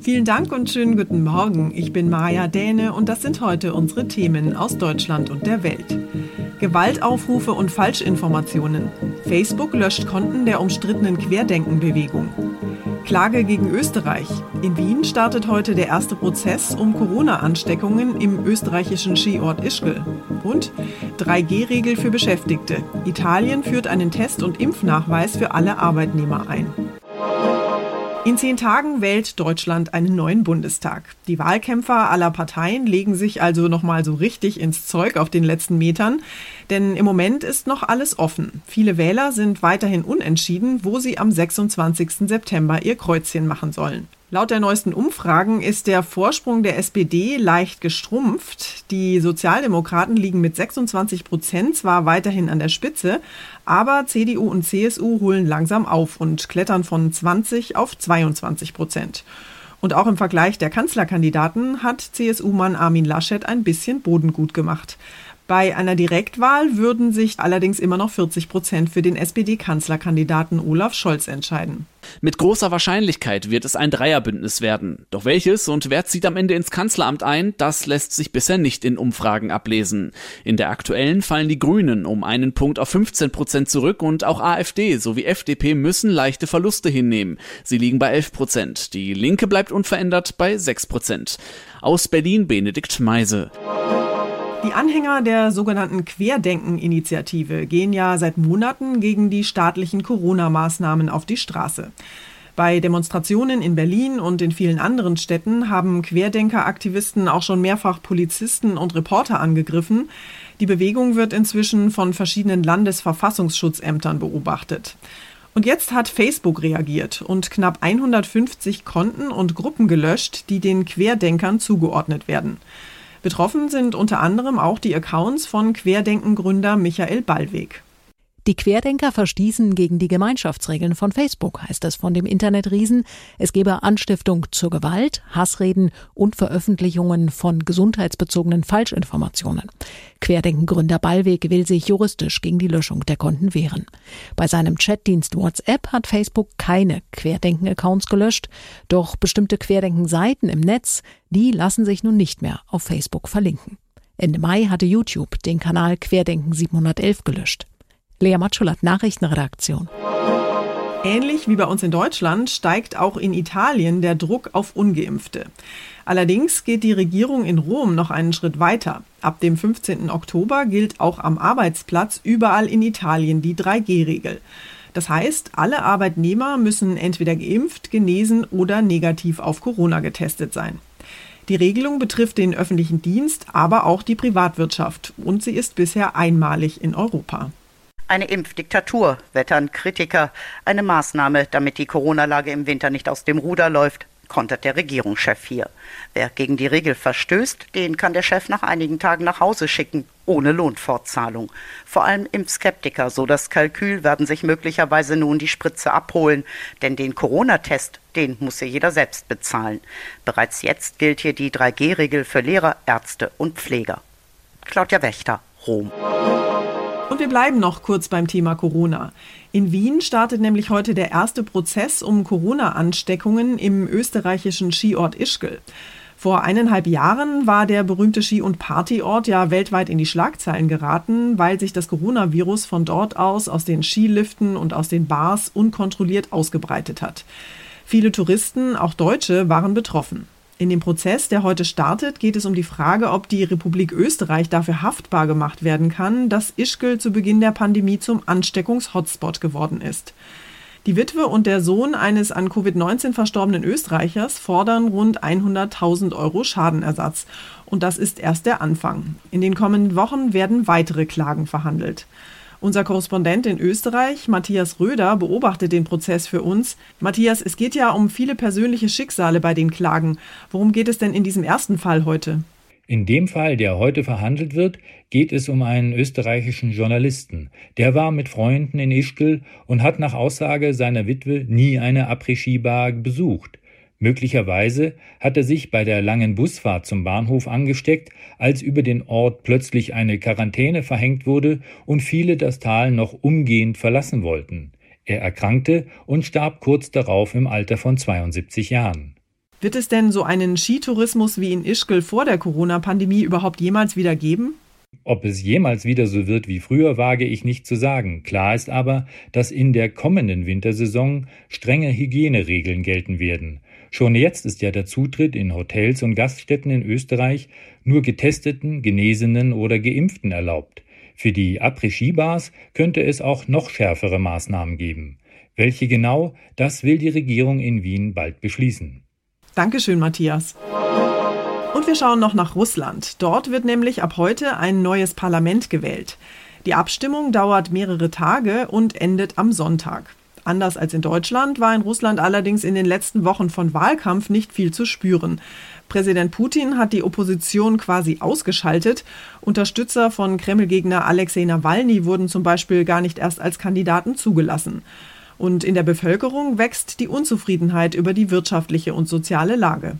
Vielen Dank und schönen guten Morgen. Ich bin Maja Däne und das sind heute unsere Themen aus Deutschland und der Welt. Gewaltaufrufe und Falschinformationen. Facebook löscht Konten der umstrittenen Querdenkenbewegung. Klage gegen Österreich. In Wien startet heute der erste Prozess um Corona-Ansteckungen im österreichischen Skiort Ischgl. Und 3G-Regel für Beschäftigte. Italien führt einen Test- und Impfnachweis für alle Arbeitnehmer ein. In zehn Tagen wählt Deutschland einen neuen Bundestag. Die Wahlkämpfer aller Parteien legen sich also nochmal so richtig ins Zeug auf den letzten Metern, denn im Moment ist noch alles offen. Viele Wähler sind weiterhin unentschieden, wo sie am 26. September ihr Kreuzchen machen sollen. Laut der neuesten Umfragen ist der Vorsprung der SPD leicht gestrumpft. Die Sozialdemokraten liegen mit 26 Prozent zwar weiterhin an der Spitze, aber CDU und CSU holen langsam auf und klettern von 20 auf 22 Prozent. Und auch im Vergleich der Kanzlerkandidaten hat CSU-Mann Armin Laschet ein bisschen Boden gut gemacht. Bei einer Direktwahl würden sich allerdings immer noch 40 Prozent für den SPD-Kanzlerkandidaten Olaf Scholz entscheiden. Mit großer Wahrscheinlichkeit wird es ein Dreierbündnis werden. Doch welches und wer zieht am Ende ins Kanzleramt ein, das lässt sich bisher nicht in Umfragen ablesen. In der aktuellen fallen die Grünen um einen Punkt auf 15 Prozent zurück und auch AfD sowie FDP müssen leichte Verluste hinnehmen. Sie liegen bei 11 Prozent. Die Linke bleibt unverändert bei 6 Prozent. Aus Berlin Benedikt Meise. Die Anhänger der sogenannten Querdenken-Initiative gehen ja seit Monaten gegen die staatlichen Corona-Maßnahmen auf die Straße. Bei Demonstrationen in Berlin und in vielen anderen Städten haben Querdenker-Aktivisten auch schon mehrfach Polizisten und Reporter angegriffen. Die Bewegung wird inzwischen von verschiedenen Landesverfassungsschutzämtern beobachtet. Und jetzt hat Facebook reagiert und knapp 150 Konten und Gruppen gelöscht, die den Querdenkern zugeordnet werden. Betroffen sind unter anderem auch die Accounts von Querdenkengründer Michael Ballweg. Die Querdenker verstießen gegen die Gemeinschaftsregeln von Facebook, heißt es von dem Internetriesen. Es gebe Anstiftung zur Gewalt, Hassreden und Veröffentlichungen von gesundheitsbezogenen Falschinformationen. Querdenkengründer Ballweg will sich juristisch gegen die Löschung der Konten wehren. Bei seinem Chatdienst WhatsApp hat Facebook keine Querdenken-Accounts gelöscht, doch bestimmte Querdenken-Seiten im Netz, die lassen sich nun nicht mehr auf Facebook verlinken. Ende Mai hatte YouTube den Kanal Querdenken 711 gelöscht. Lea Matschulat, Nachrichtenredaktion. Ähnlich wie bei uns in Deutschland steigt auch in Italien der Druck auf ungeimpfte. Allerdings geht die Regierung in Rom noch einen Schritt weiter. Ab dem 15. Oktober gilt auch am Arbeitsplatz überall in Italien die 3G-Regel. Das heißt, alle Arbeitnehmer müssen entweder geimpft, genesen oder negativ auf Corona getestet sein. Die Regelung betrifft den öffentlichen Dienst, aber auch die Privatwirtschaft und sie ist bisher einmalig in Europa. Eine Impfdiktatur, wettern Kritiker. Eine Maßnahme, damit die Corona-Lage im Winter nicht aus dem Ruder läuft kontert der Regierungschef hier. Wer gegen die Regel verstößt, den kann der Chef nach einigen Tagen nach Hause schicken, ohne Lohnfortzahlung. Vor allem Impfskeptiker, so das Kalkül, werden sich möglicherweise nun die Spritze abholen, denn den Corona-Test, den muss ja jeder selbst bezahlen. Bereits jetzt gilt hier die 3G-Regel für Lehrer, Ärzte und Pfleger. Claudia Wächter, Rom. Und wir bleiben noch kurz beim Thema Corona. In Wien startet nämlich heute der erste Prozess um Corona-Ansteckungen im österreichischen Skiort Ischgl. Vor eineinhalb Jahren war der berühmte Ski- und Partyort ja weltweit in die Schlagzeilen geraten, weil sich das Coronavirus von dort aus aus den Skiliften und aus den Bars unkontrolliert ausgebreitet hat. Viele Touristen, auch Deutsche, waren betroffen. In dem Prozess, der heute startet, geht es um die Frage, ob die Republik Österreich dafür haftbar gemacht werden kann, dass Ischgl zu Beginn der Pandemie zum Ansteckungs-Hotspot geworden ist. Die Witwe und der Sohn eines an Covid-19 verstorbenen Österreichers fordern rund 100.000 Euro Schadenersatz. Und das ist erst der Anfang. In den kommenden Wochen werden weitere Klagen verhandelt. Unser Korrespondent in Österreich, Matthias Röder, beobachtet den Prozess für uns. Matthias, es geht ja um viele persönliche Schicksale bei den Klagen. Worum geht es denn in diesem ersten Fall heute? In dem Fall, der heute verhandelt wird, geht es um einen österreichischen Journalisten. Der war mit Freunden in Ischgl und hat nach Aussage seiner Witwe nie eine Après-Ski-Bar besucht. Möglicherweise hat er sich bei der langen Busfahrt zum Bahnhof angesteckt, als über den Ort plötzlich eine Quarantäne verhängt wurde und viele das Tal noch umgehend verlassen wollten. Er erkrankte und starb kurz darauf im Alter von 72 Jahren. Wird es denn so einen Skitourismus wie in Ischgl vor der Corona-Pandemie überhaupt jemals wieder geben? Ob es jemals wieder so wird wie früher, wage ich nicht zu sagen. Klar ist aber, dass in der kommenden Wintersaison strenge Hygieneregeln gelten werden. Schon jetzt ist ja der Zutritt in Hotels und Gaststätten in Österreich nur Getesteten, Genesenen oder Geimpften erlaubt. Für die Après-Ski-Bars könnte es auch noch schärfere Maßnahmen geben. Welche genau, das will die Regierung in Wien bald beschließen. Dankeschön, Matthias. Und wir schauen noch nach Russland. Dort wird nämlich ab heute ein neues Parlament gewählt. Die Abstimmung dauert mehrere Tage und endet am Sonntag. Anders als in Deutschland war in Russland allerdings in den letzten Wochen von Wahlkampf nicht viel zu spüren. Präsident Putin hat die Opposition quasi ausgeschaltet. Unterstützer von Kreml-Gegner Alexei Nawalny wurden zum Beispiel gar nicht erst als Kandidaten zugelassen. Und in der Bevölkerung wächst die Unzufriedenheit über die wirtschaftliche und soziale Lage.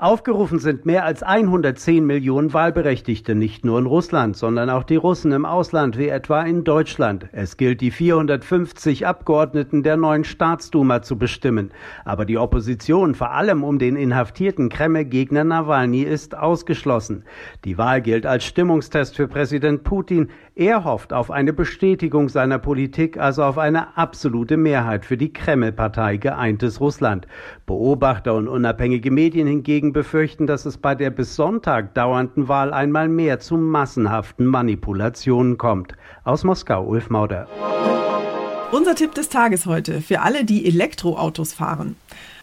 Aufgerufen sind mehr als 110 Millionen Wahlberechtigte, nicht nur in Russland, sondern auch die Russen im Ausland, wie etwa in Deutschland. Es gilt, die 450 Abgeordneten der neuen Staatsduma zu bestimmen. Aber die Opposition, vor allem um den inhaftierten Kreml-Gegner Nawalny, ist ausgeschlossen. Die Wahl gilt als Stimmungstest für Präsident Putin. Er hofft auf eine Bestätigung seiner Politik, also auf eine absolute Mehrheit für die Kreml-Partei Geeintes Russland. Beobachter und unabhängige Medien hingegen befürchten, dass es bei der bis Sonntag dauernden Wahl einmal mehr zu massenhaften Manipulationen kommt. Aus Moskau, Ulf Mauder. Unser Tipp des Tages heute für alle, die Elektroautos fahren.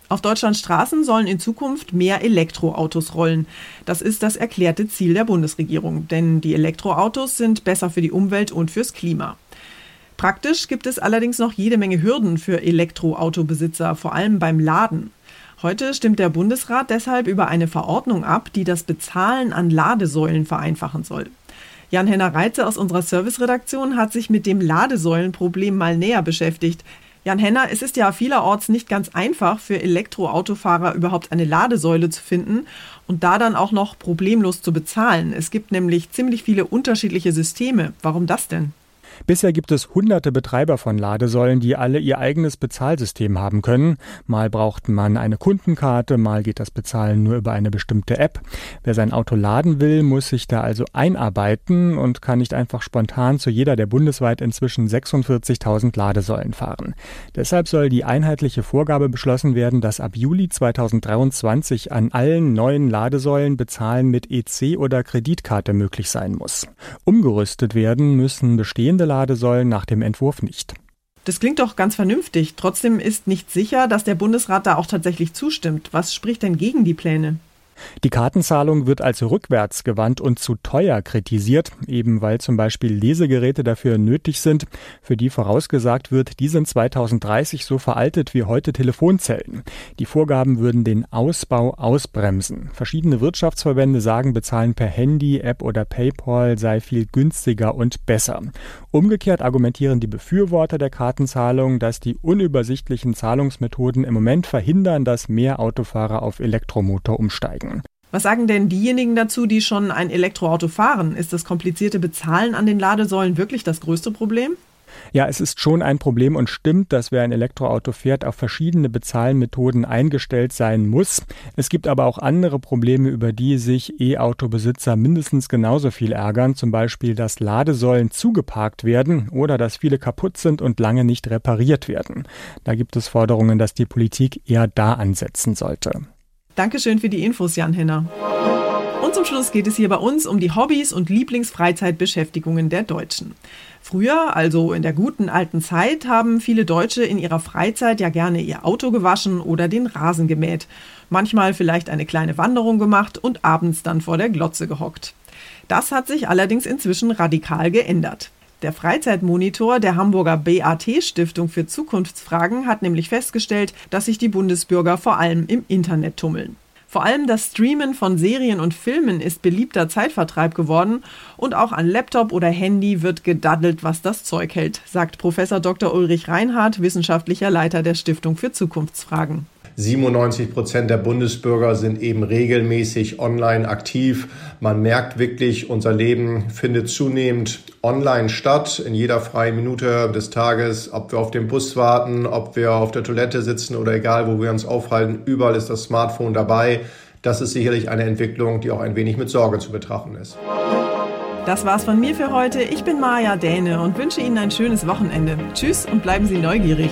Auf Deutschlands Straßen sollen in Zukunft mehr Elektroautos rollen. Das ist das erklärte Ziel der Bundesregierung, denn die Elektroautos sind besser für die Umwelt und fürs Klima. Praktisch gibt es allerdings noch jede Menge Hürden für Elektroautobesitzer, vor allem beim Laden. Heute stimmt der Bundesrat deshalb über eine Verordnung ab, die das Bezahlen an Ladesäulen vereinfachen soll. Jan-Henner Reitze aus unserer Serviceredaktion hat sich mit dem Ladesäulenproblem mal näher beschäftigt. Jan-Henner, es ist ja vielerorts nicht ganz einfach für Elektroautofahrer überhaupt eine Ladesäule zu finden und da dann auch noch problemlos zu bezahlen. Es gibt nämlich ziemlich viele unterschiedliche Systeme. Warum das denn? Bisher gibt es hunderte Betreiber von Ladesäulen, die alle ihr eigenes Bezahlsystem haben können. Mal braucht man eine Kundenkarte, mal geht das Bezahlen nur über eine bestimmte App. Wer sein Auto laden will, muss sich da also einarbeiten und kann nicht einfach spontan zu jeder der bundesweit inzwischen 46.000 Ladesäulen fahren. Deshalb soll die einheitliche Vorgabe beschlossen werden, dass ab Juli 2023 an allen neuen Ladesäulen Bezahlen mit EC oder Kreditkarte möglich sein muss. Umgerüstet werden müssen bestehende Ladesäulen nach dem Entwurf nicht. Das klingt doch ganz vernünftig. Trotzdem ist nicht sicher, dass der Bundesrat da auch tatsächlich zustimmt. Was spricht denn gegen die Pläne? Die Kartenzahlung wird als rückwärtsgewandt und zu teuer kritisiert, eben weil zum Beispiel Lesegeräte dafür nötig sind, für die vorausgesagt wird, die sind 2030 so veraltet wie heute Telefonzellen. Die Vorgaben würden den Ausbau ausbremsen. Verschiedene Wirtschaftsverbände sagen, bezahlen per Handy, App oder PayPal sei viel günstiger und besser. Umgekehrt argumentieren die Befürworter der Kartenzahlung, dass die unübersichtlichen Zahlungsmethoden im Moment verhindern, dass mehr Autofahrer auf Elektromotor umsteigen. Was sagen denn diejenigen dazu, die schon ein Elektroauto fahren? Ist das komplizierte Bezahlen an den Ladesäulen wirklich das größte Problem? Ja, es ist schon ein Problem und stimmt, dass wer ein Elektroauto fährt, auf verschiedene Bezahlmethoden eingestellt sein muss. Es gibt aber auch andere Probleme, über die sich E-Auto-Besitzer mindestens genauso viel ärgern, zum Beispiel, dass Ladesäulen zugeparkt werden oder dass viele kaputt sind und lange nicht repariert werden. Da gibt es Forderungen, dass die Politik eher da ansetzen sollte. Dankeschön für die Infos, Jan Henner. Und zum Schluss geht es hier bei uns um die Hobbys und Lieblingsfreizeitbeschäftigungen der Deutschen. Früher, also in der guten alten Zeit, haben viele Deutsche in ihrer Freizeit ja gerne ihr Auto gewaschen oder den Rasen gemäht. Manchmal vielleicht eine kleine Wanderung gemacht und abends dann vor der Glotze gehockt. Das hat sich allerdings inzwischen radikal geändert. Der Freizeitmonitor der Hamburger BAT Stiftung für Zukunftsfragen hat nämlich festgestellt, dass sich die Bundesbürger vor allem im Internet tummeln. Vor allem das Streamen von Serien und Filmen ist beliebter Zeitvertreib geworden und auch an Laptop oder Handy wird gedaddelt, was das Zeug hält, sagt Professor Dr. Ulrich Reinhardt, wissenschaftlicher Leiter der Stiftung für Zukunftsfragen. 97 Prozent der Bundesbürger sind eben regelmäßig online aktiv. Man merkt wirklich, unser Leben findet zunehmend online statt, in jeder freien Minute des Tages, ob wir auf dem Bus warten, ob wir auf der Toilette sitzen oder egal, wo wir uns aufhalten, überall ist das Smartphone dabei. Das ist sicherlich eine Entwicklung, die auch ein wenig mit Sorge zu betrachten ist. Das war's von mir für heute. Ich bin Maja Däne und wünsche Ihnen ein schönes Wochenende. Tschüss und bleiben Sie neugierig.